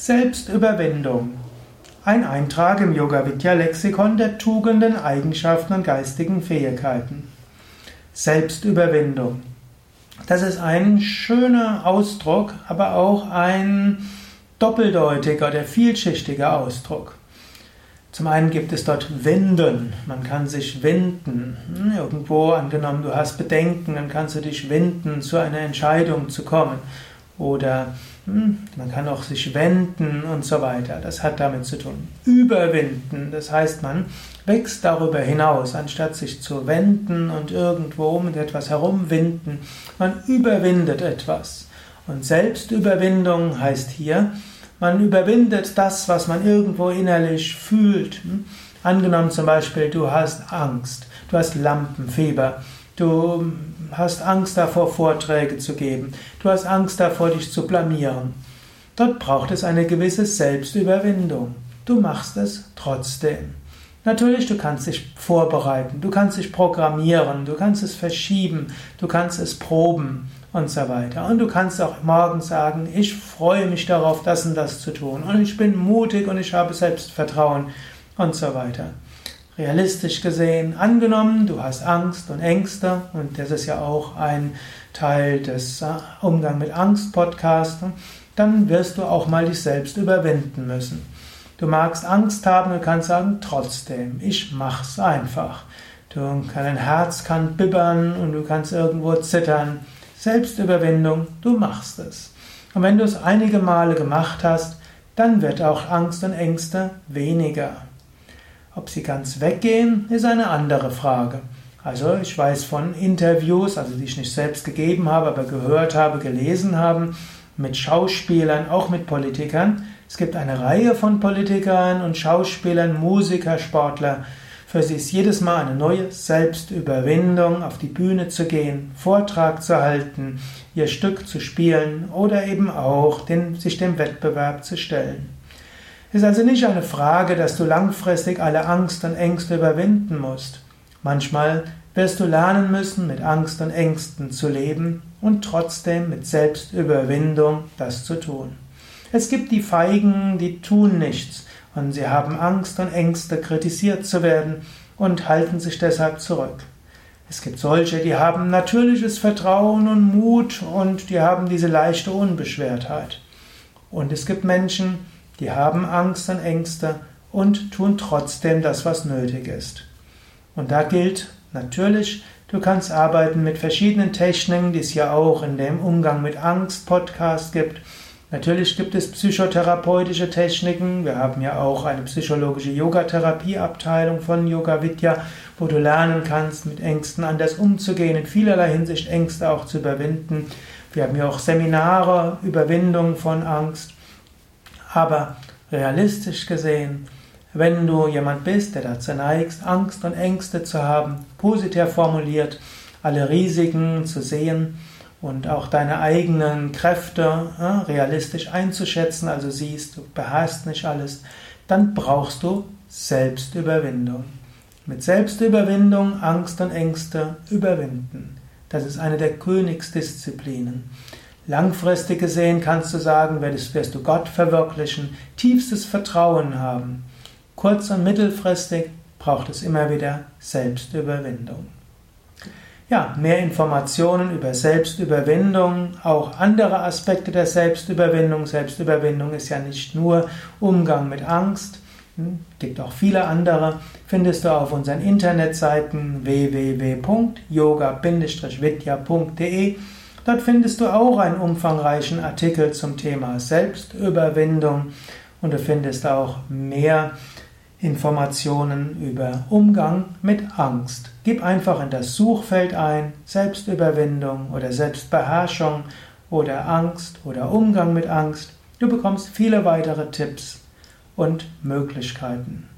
Selbstüberwindung. Ein Eintrag im Yoga Vidya Lexikon der Tugenden, Eigenschaften und geistigen Fähigkeiten. Selbstüberwindung. Das ist ein schöner Ausdruck, aber auch ein doppeldeutiger oder vielschichtiger Ausdruck. Zum einen gibt es dort Winden. Man kann sich winden. Hm, irgendwo angenommen, du hast Bedenken, dann kannst du dich winden, zu einer Entscheidung zu kommen. Oder hm, man kann auch sich wenden und so weiter. Das hat damit zu tun. Überwinden, das heißt, man wächst darüber hinaus, anstatt sich zu wenden und irgendwo mit etwas herumwinden. Man überwindet etwas. Und Selbstüberwindung heißt hier, man überwindet das, was man irgendwo innerlich fühlt. Hm? Angenommen zum Beispiel, du hast Angst, du hast Lampenfieber, du hast Angst davor, Vorträge zu geben, du hast Angst davor, dich zu blamieren. Dort braucht es eine gewisse Selbstüberwindung. Du machst es trotzdem. Natürlich, du kannst dich vorbereiten, du kannst dich programmieren, du kannst es verschieben, du kannst es proben und so weiter. Und du kannst auch morgen sagen, ich freue mich darauf, das und das zu tun. Und ich bin mutig und ich habe Selbstvertrauen und so weiter. Realistisch gesehen, angenommen, du hast Angst und Ängste, und das ist ja auch ein Teil des äh, Umgang mit Angst Podcasts, dann wirst du auch mal dich selbst überwinden müssen. Du magst Angst haben und kannst sagen, trotzdem, ich mach's einfach. Du, dein Herz kann bibbern und du kannst irgendwo zittern. Selbstüberwindung, du machst es. Und wenn du es einige Male gemacht hast, dann wird auch Angst und Ängste weniger. Ob sie ganz weggehen, ist eine andere Frage. Also ich weiß von Interviews, also die ich nicht selbst gegeben habe, aber gehört habe, gelesen habe, mit Schauspielern, auch mit Politikern. Es gibt eine Reihe von Politikern und Schauspielern, Musiker, Sportler, für sie ist jedes Mal eine neue Selbstüberwindung, auf die Bühne zu gehen, Vortrag zu halten, ihr Stück zu spielen oder eben auch den, sich dem Wettbewerb zu stellen. Es ist also nicht eine Frage, dass du langfristig alle Angst und Ängste überwinden musst. Manchmal wirst du lernen müssen, mit Angst und Ängsten zu leben und trotzdem mit Selbstüberwindung das zu tun. Es gibt die Feigen, die tun nichts. Und sie haben Angst und Ängste, kritisiert zu werden und halten sich deshalb zurück. Es gibt solche, die haben natürliches Vertrauen und Mut und die haben diese leichte Unbeschwertheit. Und es gibt Menschen, die haben Angst und Ängste und tun trotzdem das, was nötig ist. Und da gilt natürlich, du kannst arbeiten mit verschiedenen Techniken, die es ja auch in dem Umgang mit Angst Podcast gibt. Natürlich gibt es psychotherapeutische Techniken. Wir haben ja auch eine psychologische Yogatherapieabteilung von Yoga Vidya, wo du lernen kannst, mit Ängsten anders umzugehen, in vielerlei Hinsicht Ängste auch zu überwinden. Wir haben ja auch Seminare, Überwindung von Angst. Aber realistisch gesehen, wenn du jemand bist, der dazu neigst, Angst und Ängste zu haben, positiv formuliert, alle Risiken zu sehen, und auch deine eigenen Kräfte ja, realistisch einzuschätzen, also siehst, du beherrschst nicht alles, dann brauchst du Selbstüberwindung. Mit Selbstüberwindung Angst und Ängste überwinden. Das ist eine der Königsdisziplinen. Langfristig gesehen kannst du sagen, wirst du Gott verwirklichen, tiefstes Vertrauen haben. Kurz- und mittelfristig braucht es immer wieder Selbstüberwindung. Ja, mehr Informationen über Selbstüberwindung, auch andere Aspekte der Selbstüberwindung. Selbstüberwindung ist ja nicht nur Umgang mit Angst, hm, gibt auch viele andere. Findest du auf unseren Internetseiten www.yoga-vidya.de. Dort findest du auch einen umfangreichen Artikel zum Thema Selbstüberwindung und du findest auch mehr Informationen über Umgang mit Angst. Gib einfach in das Suchfeld ein Selbstüberwindung oder Selbstbeherrschung oder Angst oder Umgang mit Angst. Du bekommst viele weitere Tipps und Möglichkeiten.